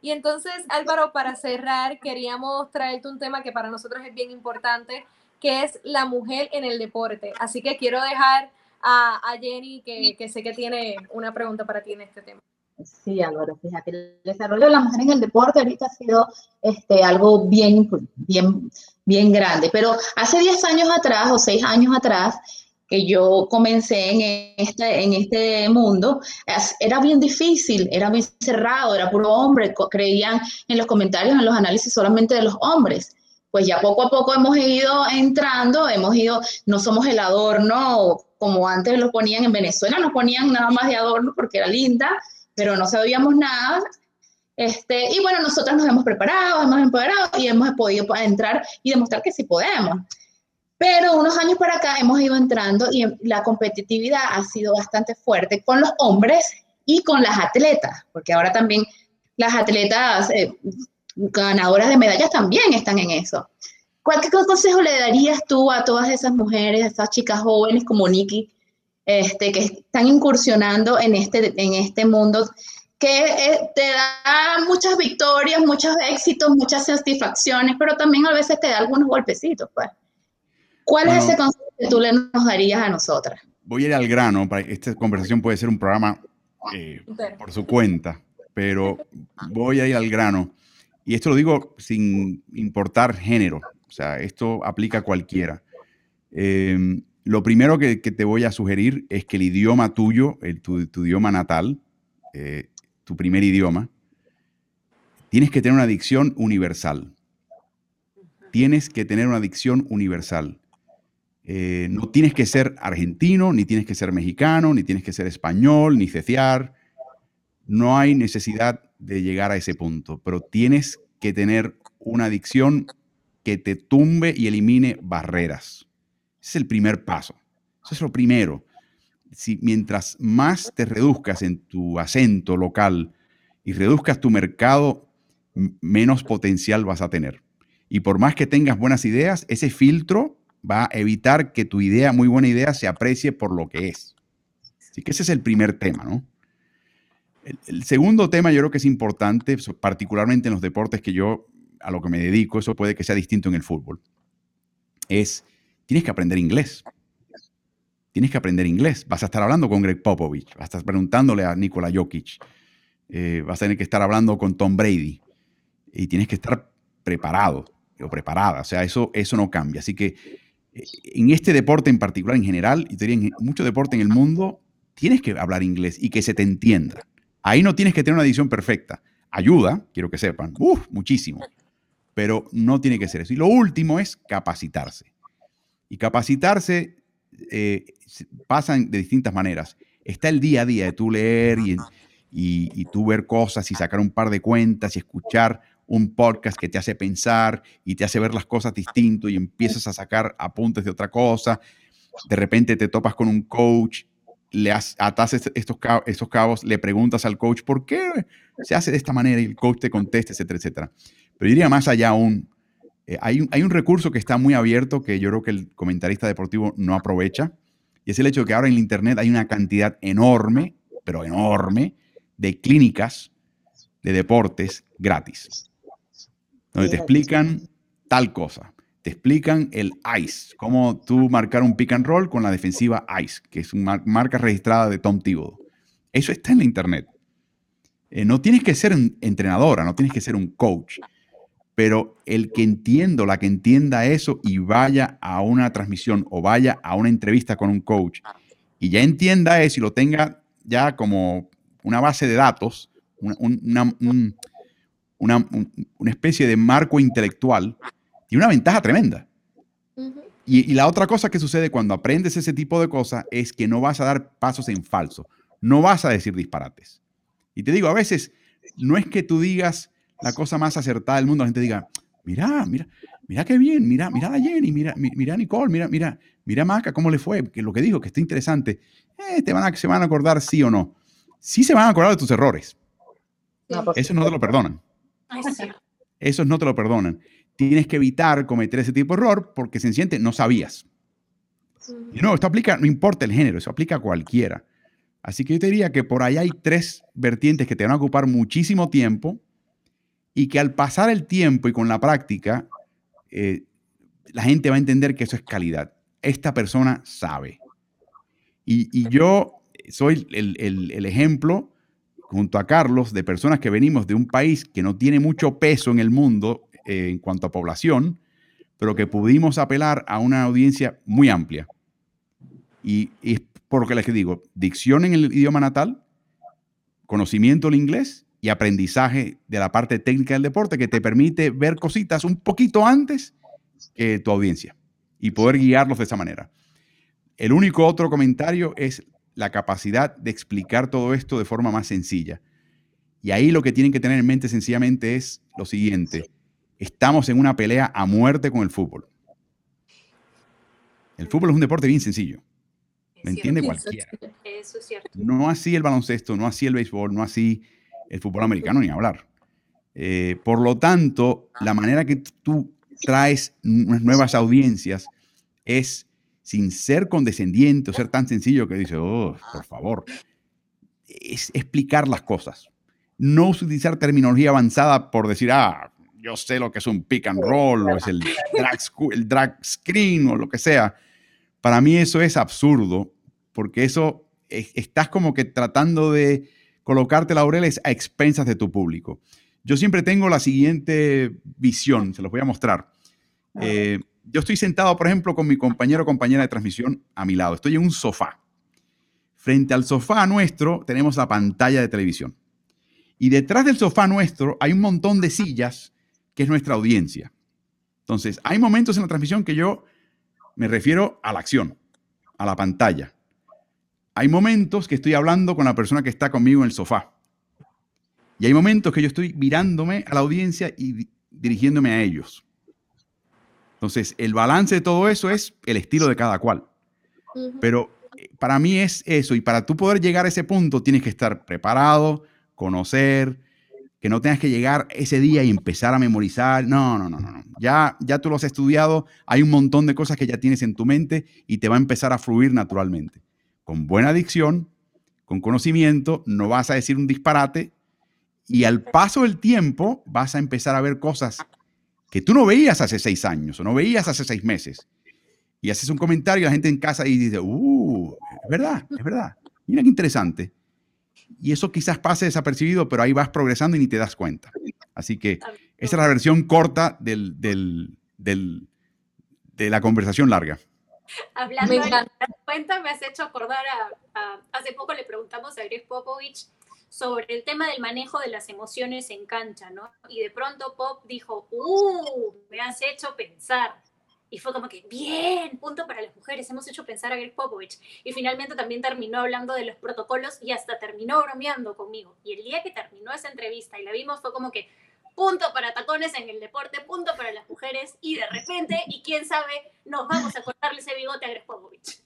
Y entonces, Álvaro, para cerrar, queríamos traerte un tema que para nosotros es bien importante, que es la mujer en el deporte. Así que quiero dejar a, a Jenny, que, que, sé que tiene una pregunta para ti en este tema. Sí, Álvaro, fíjate, el desarrollo de la mujer en el deporte ahorita ha sido este, algo bien, bien, bien grande, pero hace 10 años atrás o 6 años atrás, que yo comencé en este, en este mundo, era bien difícil, era bien cerrado, era puro hombre, creían en los comentarios, en los análisis solamente de los hombres pues ya poco a poco hemos ido entrando, hemos ido, no somos el adorno como antes lo ponían en Venezuela, nos ponían nada más de adorno porque era linda, pero no sabíamos nada. Este, y bueno, nosotros nos hemos preparado, hemos empoderado y hemos podido entrar y demostrar que sí podemos. Pero unos años para acá hemos ido entrando y la competitividad ha sido bastante fuerte con los hombres y con las atletas, porque ahora también las atletas eh, ganadoras de medallas también están en eso. ¿Cuál qué consejo le darías tú a todas esas mujeres, a esas chicas jóvenes como Nikki, este, que están incursionando en este, en este mundo que eh, te da muchas victorias, muchos éxitos, muchas satisfacciones, pero también a veces te da algunos golpecitos, pues. ¿Cuál bueno, es ese consejo que tú le nos darías a nosotras? Voy a ir al grano, para esta conversación puede ser un programa eh, por su cuenta, pero voy a ir al grano. Y esto lo digo sin importar género, o sea, esto aplica a cualquiera. Eh, lo primero que, te voy a sugerir es que el idioma tuyo, el, tu, idioma natal, eh, tu primer idioma, tienes que tener una dicción universal. Tienes que tener una dicción universal. Eh, no tienes que ser argentino, ni tienes que ser mexicano, ni tienes que ser español, ni ceciar. No hay necesidad de llegar a ese punto, pero tienes que tener una dicción que te tumbe y elimine barreras. Ese es el primer paso. Eso es lo primero. Si mientras más te reduzcas en tu acento local y reduzcas tu mercado, menos potencial vas a tener. Y por más que tengas buenas ideas, ese filtro va a evitar que tu idea, muy buena idea, se aprecie por lo que es. Así que ese es el primer tema, ¿no? El, segundo tema yo creo que es importante, particularmente en los deportes que yo a lo que me dedico, eso puede que sea distinto en el fútbol, es tienes que aprender inglés. Tienes que aprender inglés. Vas a estar hablando con Greg Popovich, vas a estar preguntándole a Nikola Jokic, eh, vas a tener que estar hablando con Tom Brady y tienes que estar preparado o preparada. O sea, eso, eso no cambia. Así que eh, en este deporte en particular, en general, y te diría en mucho deporte en el mundo, tienes que hablar inglés y que se te entienda. Ahí no tienes que tener una edición perfecta. Ayuda, quiero que sepan, uf, muchísimo. Pero no tiene que ser eso. Y lo último es capacitarse. Y capacitarse eh, pasa de distintas maneras. Está el día a día de tú leer y, y, tú ver cosas y sacar un par de cuentas y escuchar un podcast que te hace pensar y te hace ver las cosas distinto y empiezas a sacar apuntes de otra cosa. De repente te topas con un coach, le atas estos cabos, estos cabos, le preguntas al coach por qué se hace de esta manera y el coach te contesta, etcétera, etcétera. Pero diría más allá aún, eh, hay, un, un recurso que está muy abierto que yo creo que el comentarista deportivo no aprovecha, y es el hecho de que ahora en el Internet hay una cantidad enorme, pero enorme, de clínicas de deportes gratis, donde te explican tal cosa. Te explican el ICE, cómo tú marcar un pick and roll con la defensiva ICE, que es una marca registrada de Tom Thibodeau. Eso está en la Internet. Eh, no tienes que ser entrenadora, no tienes que ser un coach pero el que entienda, la que entienda eso y vaya a una transmisión o vaya a una entrevista con un coach y ya entienda eso y lo tenga ya como una base de datos, una, una, especie de marco intelectual, tiene una ventaja tremenda. y, y, la otra cosa que sucede cuando aprendes ese tipo de cosas es que no vas a dar pasos en falso, no vas a decir disparates. Y te digo, a veces no es que tú digas, la cosa más acertada del mundo, la gente diga, mira, mira, mira qué bien, mira, mira a Jenny, mira, mira a Nicole, mira, mira, mira a Maca, cómo le fue, que lo que dijo, que está interesante. Eh, te van a, se van a acordar sí o no. Sí se van a acordar de tus errores. Eso no te lo perdonan. Esos no te lo perdonan. Tienes que evitar cometer ese tipo de error porque sencillamente no sabías. Y no, esto aplica, no importa el género, eso aplica a cualquiera. Así que yo te diría que por ahí hay tres vertientes que te van a ocupar muchísimo tiempo y que al pasar el tiempo y con la práctica, eh, la gente va a entender que eso es calidad. Esta persona sabe. Y, yo soy el, ejemplo, junto a Carlos, de personas que venimos de un país que no tiene mucho peso en el mundo eh, en cuanto a población, pero que pudimos apelar a una audiencia muy amplia. Y, es por lo que les digo, dicción en el idioma natal, conocimiento del inglés y aprendizaje de la parte técnica del deporte que te permite ver cositas un poquito antes que tu audiencia y poder guiarlos de esa manera. El único otro comentario es la capacidad de explicar todo esto de forma más sencilla. Y ahí lo que tienen que tener en mente sencillamente es lo siguiente. Estamos en una pelea a muerte con el fútbol. El fútbol es un deporte bien sencillo. ¿Me entiende cualquiera? Eso es cierto. No así el baloncesto, no así el béisbol, no así el fútbol americano ni hablar. Eh, por lo tanto, la manera que tú traes nuevas audiencias es sin ser condescendiente o ser tan sencillo que dice, oh, por favor, es explicar las cosas. No utilizar terminología avanzada por decir, ah, yo sé lo que es un pick and roll o es el drag, el drag screen o lo que sea. Para mí eso es absurdo porque eso estás como que tratando de colocarte laureles a expensas de tu público. Yo siempre tengo la siguiente visión, se los voy a mostrar. Eh, yo estoy sentado, por ejemplo, con mi compañero o compañera de transmisión a mi lado. Estoy en un sofá. Frente al sofá nuestro tenemos la pantalla de televisión. Y detrás del sofá nuestro hay un montón de sillas que es nuestra audiencia. Entonces, hay momentos en la transmisión que yo me refiero a la acción, a la pantalla. Hay momentos que estoy hablando con la persona que está conmigo en el sofá. Y hay momentos que yo estoy mirándome a la audiencia y dirigiéndome a ellos. Entonces, el balance de todo eso es el estilo de cada cual. Pero eh, para mí es eso. Y para tú poder llegar a ese punto, tienes que estar preparado, conocer, que no tengas que llegar ese día y empezar a memorizar. No, no, no, no. Ya, ya tú lo has estudiado, hay un montón de cosas que ya tienes en tu mente y te va a empezar a fluir naturalmente. Con buena dicción, con conocimiento, no vas a decir un disparate y al paso del tiempo vas a empezar a ver cosas que tú no veías hace seis años o no veías hace seis meses. Y haces un comentario y la gente en casa y dice, uh, es verdad, es verdad. Mira qué interesante y eso quizás pase desapercibido, pero ahí vas progresando y ni te das cuenta. Así que esa es la versión corta de la conversación larga. *laughs* Hablando de la cuenta, me has hecho acordar a, hace poco le preguntamos a Greg Popovich sobre el tema del manejo de las emociones en cancha, ¿no? Y de pronto Pop dijo, ¡uh! Me has hecho pensar. Y fue como que, bien, punto para las mujeres, hemos hecho pensar a Greg Popovich. Y finalmente también terminó hablando de los protocolos y hasta terminó bromeando conmigo. Y el día que terminó esa entrevista y la vimos fue como que, punto para tacones en el deporte, punto para las mujeres. Y de repente, y quién sabe, nos vamos a cortarle ese bigote a Greg Popovich.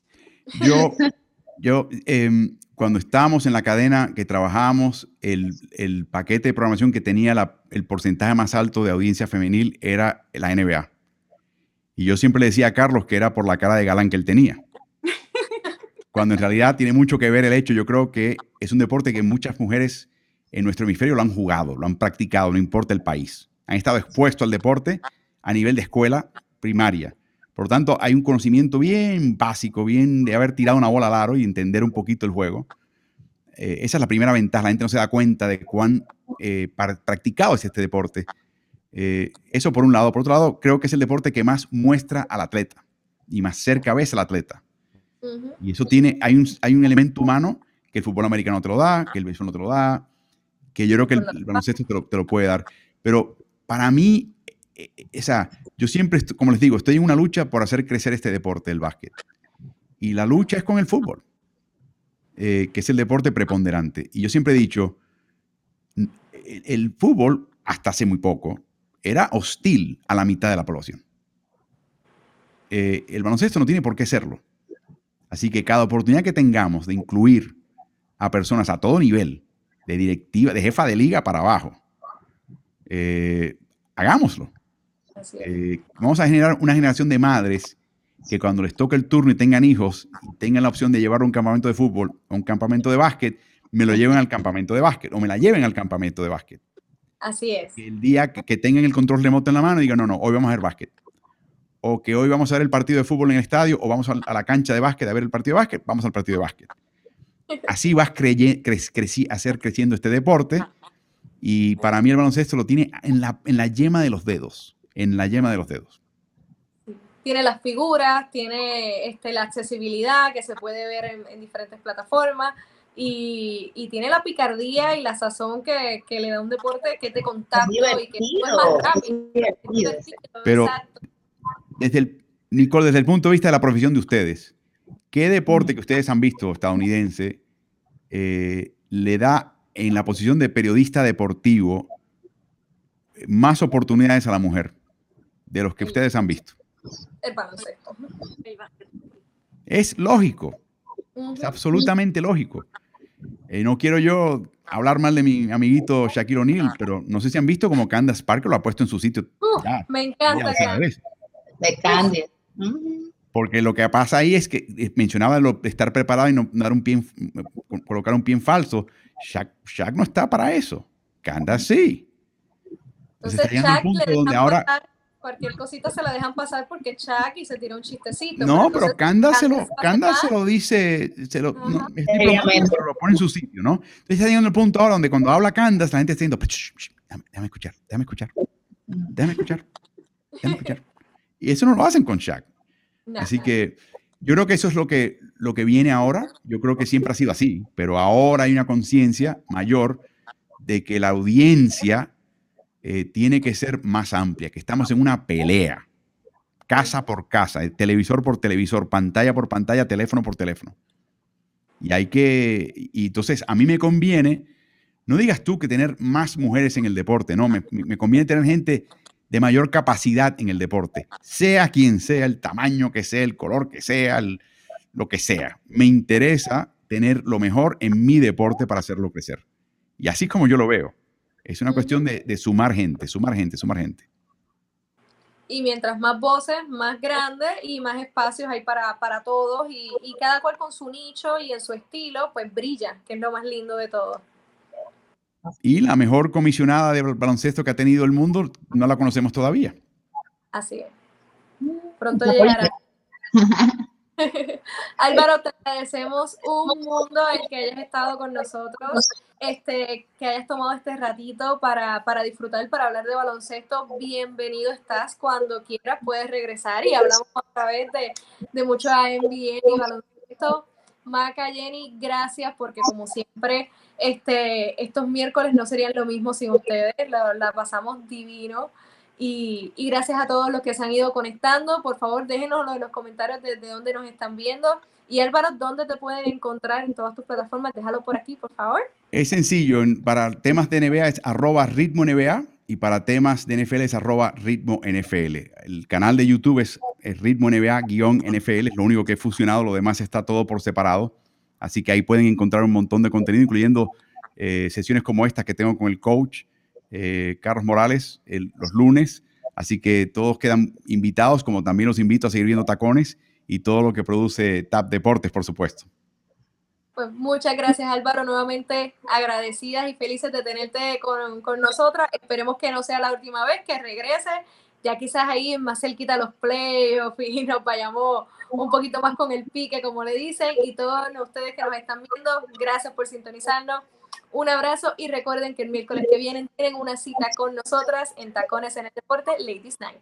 Yo, *laughs* yo em, cuando estábamos en la cadena que trabajábamos, el, el paquete de programación que tenía la, el porcentaje más alto de audiencia femenil era la NBA y yo siempre le decía a Carlos que era por la cara de galán que él tenía. *laughs* Cuando en realidad tiene mucho que ver el hecho, yo creo que es un deporte que muchas mujeres en nuestro hemisferio lo han jugado, lo han practicado, no importa el país. Han estado expuestos al deporte a nivel de escuela primaria. Por lo tanto, hay un conocimiento bien básico, bien de haber tirado una bola al aro y entender un poquito el juego. Eh, esa es la primera ventaja. La gente no se da cuenta de cuán eh, practicado es este deporte eh, eso por un lado. Por otro lado, creo que es el deporte que más muestra al atleta y más cerca ves al atleta. Y eso tiene, hay un, hay un elemento humano que el fútbol americano te lo da, que el béisbol no te lo da, que yo creo que el, baloncesto te lo, puede dar. Pero para mí, esa, eh, yo siempre, como les digo, estoy en una lucha por hacer crecer este deporte, el básquet. Y la lucha es con el fútbol, eh, que es el deporte preponderante. Y yo siempre he dicho, el fútbol, hasta hace muy poco, era hostil a la mitad de la población. Eh, el baloncesto no tiene por qué serlo. Así que cada oportunidad que tengamos de incluir a personas a todo nivel, de directiva, de jefa de liga para abajo, eh, hagámoslo. Eh, vamos a generar una generación de madres que cuando les toque el turno y tengan hijos, tengan la opción de llevar un campamento de fútbol o un campamento de básquet, me lo lleven al campamento de básquet o me la lleven al campamento de básquet. Así es. El día que, tengan el control remoto en la mano, digan, no, no, hoy vamos a ver básquet. O que hoy vamos a ver el partido de fútbol en el estadio, o vamos a, la cancha de básquet a ver el partido de básquet, vamos al partido de básquet. Así vas a hacer creciendo este deporte. Y para mí el baloncesto lo tiene en la, en la yema de los dedos. En la yema de los dedos. Tiene las figuras, tiene este, la accesibilidad que se puede ver en, en diferentes plataformas y, tiene la picardía y la sazón que, le da un deporte que te contacto y que es más rápido. Pero desde el, Nicole, desde el punto de vista de la profesión de ustedes, ¿qué deporte que ustedes han visto estadounidense eh, le da en la posición de periodista deportivo más oportunidades a la mujer de los que ustedes han visto? El baloncesto. Es lógico. Es absolutamente lógico. Eh, no quiero yo hablar mal de mi amiguito Shaquille O'Neal, pero no sé si han visto como Candace Parker lo ha puesto en su sitio. me encanta. De. Porque lo que pasa ahí es que eh, mencionaba lo de estar preparado y no dar un pie, colocar un pie en falso. Shaq, no está para eso. Candace sí. Entonces, Shaq le donde ahora cualquier cosita se la dejan pasar porque Chuck y se tira un chistecito. No, pero, Canda, se lo, se lo dice, se lo, no, es pero lo pone en su sitio, ¿no? Entonces está llegando el punto ahora donde cuando habla Candas, la gente está diciendo, déjame, déjame, escuchar, déjame escuchar, déjame escuchar, déjame escuchar. *laughs* Y eso no lo hacen con Shaq. Así que yo creo que eso es lo que, lo que viene ahora. Yo creo que siempre ha sido así, pero ahora hay una conciencia mayor de que la audiencia eh, tiene que ser más amplia, que estamos en una pelea, casa por casa, televisor por televisor, pantalla por pantalla, teléfono por teléfono. Y hay que, y entonces a mí me conviene, no digas tú que tener más mujeres en el deporte, no, me, me conviene tener gente de mayor capacidad en el deporte, sea quien sea, el tamaño que sea, el color que sea, lo que sea. Me interesa tener lo mejor en mi deporte para hacerlo crecer. Y así como yo lo veo. Es una cuestión de, sumar gente, sumar gente, sumar gente. Y mientras más voces, más grandes y más espacios hay para, para todos y, y, cada cual con su nicho y en su estilo, pues brilla, que es lo más lindo de todo. Y la mejor comisionada de baloncesto que ha tenido el mundo no la conocemos todavía. Así es. Pronto llegará. *laughs* Álvaro, te agradecemos un mundo en que hayas estado con nosotros, este, que hayas tomado este ratito para, para disfrutar, para hablar de baloncesto. Bienvenido estás cuando quieras, puedes regresar y hablamos otra vez de, de mucho NBA y baloncesto. Maca, Jenny, gracias porque como siempre, este, estos miércoles no serían lo mismo sin ustedes, la, pasamos divino. Y, y, gracias a todos los que se han ido conectando. Por favor, déjenos en los comentarios desde dónde nos están viendo. Y Álvaro, ¿dónde te pueden encontrar en todas tus plataformas? Déjalo por aquí, por favor. Es sencillo. Para temas de NBA es arroba ritmo NBA y para temas de NFL es arroba ritmo NFL. El canal de YouTube es, ritmo NBA-NFL, es lo único que he fusionado, lo demás está todo por separado. Así que ahí pueden encontrar un montón de contenido, incluyendo eh, sesiones como esta que tengo con el coach eh, Carlos Morales los lunes. Así que todos quedan invitados, como también los invito a seguir viendo Tacones y todo lo que produce TAP Deportes, por supuesto. Pues muchas gracias Álvaro, nuevamente agradecidas y felices de tenerte con, con nosotras. Esperemos que no sea la última vez que regrese, ya quizás ahí más cerquita los playoffs y nos vayamos un poquito más con el pique, como le dicen, y todos ustedes que nos están viendo, gracias por sintonizarnos. Un abrazo y recuerden que el miércoles que viene tienen una cita con nosotras en Tacones en el Deporte Ladies Night.